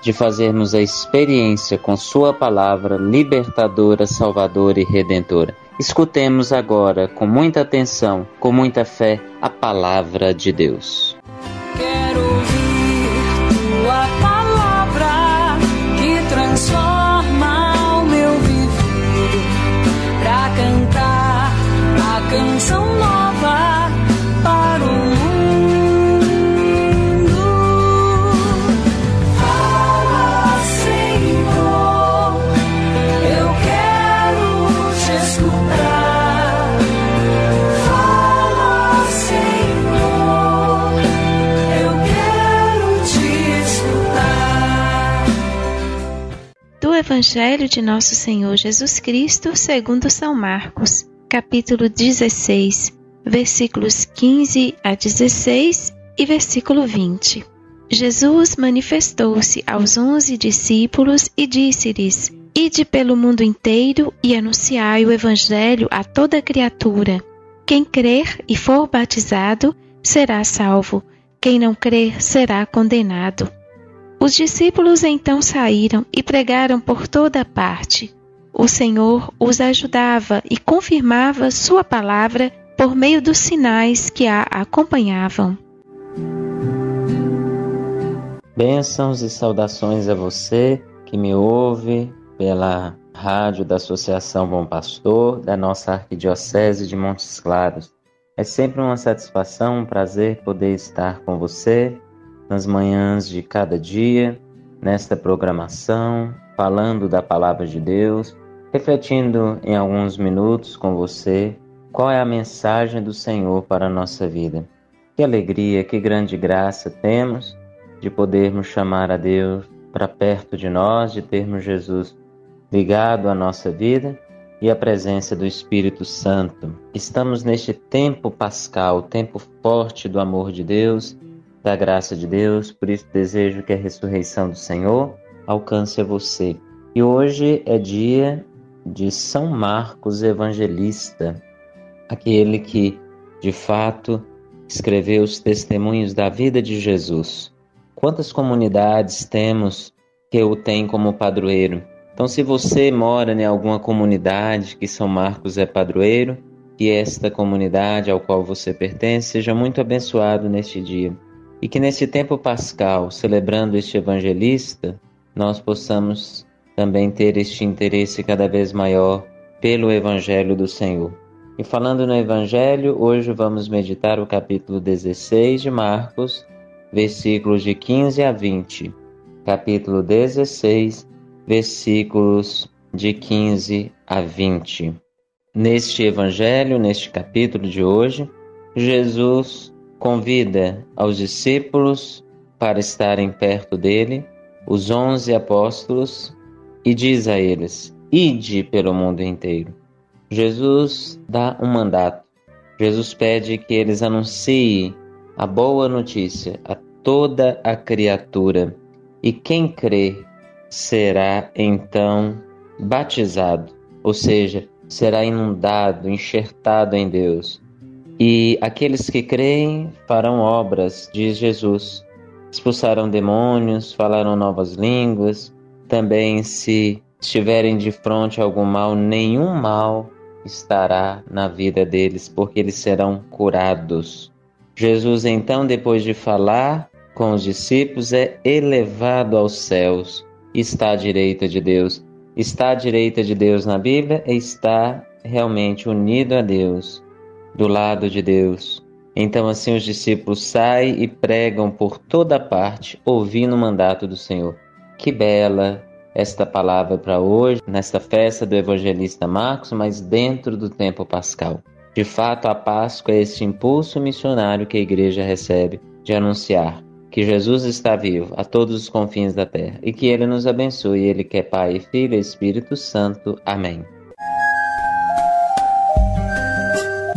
de fazermos a experiência com Sua palavra libertadora, salvadora e redentora. Escutemos agora, com muita atenção, com muita fé, a palavra de Deus. Quero ouvir tua palavra que transforma o meu viver. Pra cantar a canção nova Evangelho de Nosso Senhor Jesus Cristo, segundo São Marcos, capítulo 16, versículos 15 a 16 e versículo 20. Jesus manifestou-se aos onze discípulos e disse-lhes: Ide pelo mundo inteiro e anunciai o Evangelho a toda criatura. Quem crer e for batizado será salvo, quem não crer será condenado. Os discípulos então saíram e pregaram por toda parte. O Senhor os ajudava e confirmava Sua palavra por meio dos sinais que a acompanhavam. Bênçãos e saudações a você que me ouve pela rádio da Associação Bom Pastor da nossa Arquidiocese de Montes Claros. É sempre uma satisfação, um prazer poder estar com você nas manhãs de cada dia, nesta programação, falando da Palavra de Deus, refletindo em alguns minutos com você qual é a mensagem do Senhor para a nossa vida. Que alegria, que grande graça temos de podermos chamar a Deus para perto de nós, de termos Jesus ligado à nossa vida e a presença do Espírito Santo. Estamos neste tempo pascal, tempo forte do amor de Deus, da graça de Deus, por isso desejo que a ressurreição do Senhor alcance a você. E hoje é dia de São Marcos Evangelista, aquele que, de fato, escreveu os testemunhos da vida de Jesus. Quantas comunidades temos que o tem como padroeiro? Então, se você mora em alguma comunidade que São Marcos é padroeiro, que esta comunidade ao qual você pertence seja muito abençoado neste dia. E que nesse tempo pascal, celebrando este evangelista, nós possamos também ter este interesse cada vez maior pelo Evangelho do Senhor. E falando no Evangelho, hoje vamos meditar o capítulo 16 de Marcos, versículos de 15 a 20. Capítulo 16, versículos de 15 a 20. Neste Evangelho, neste capítulo de hoje, Jesus convida aos discípulos para estarem perto dele, os onze apóstolos, e diz a eles: Ide pelo mundo inteiro. Jesus dá um mandato. Jesus pede que eles anunciem a boa notícia a toda a criatura, e quem crê será então batizado, ou seja, será inundado, enxertado em Deus. E aqueles que creem farão obras, diz Jesus. Expulsarão demônios, falarão novas línguas. Também, se estiverem de frente a algum mal, nenhum mal estará na vida deles, porque eles serão curados. Jesus, então, depois de falar com os discípulos, é elevado aos céus, está à direita de Deus. Está à direita de Deus na Bíblia e está realmente unido a Deus, do lado de Deus. Então, assim, os discípulos saem e pregam por toda parte, ouvindo o mandato do Senhor. Que bela esta palavra para hoje, nesta festa do evangelista Marcos, mas dentro do tempo pascal. De fato, a Páscoa é este impulso missionário que a igreja recebe de anunciar que Jesus está vivo a todos os confins da terra e que ele nos abençoe, ele que é Pai, Filho e Espírito Santo. Amém.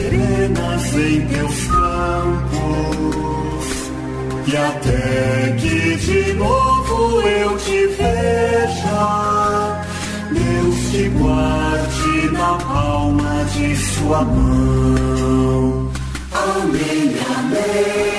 serenas em teus campos, e até que de novo eu te veja, Deus te guarde na palma de sua mão. Amém, amém,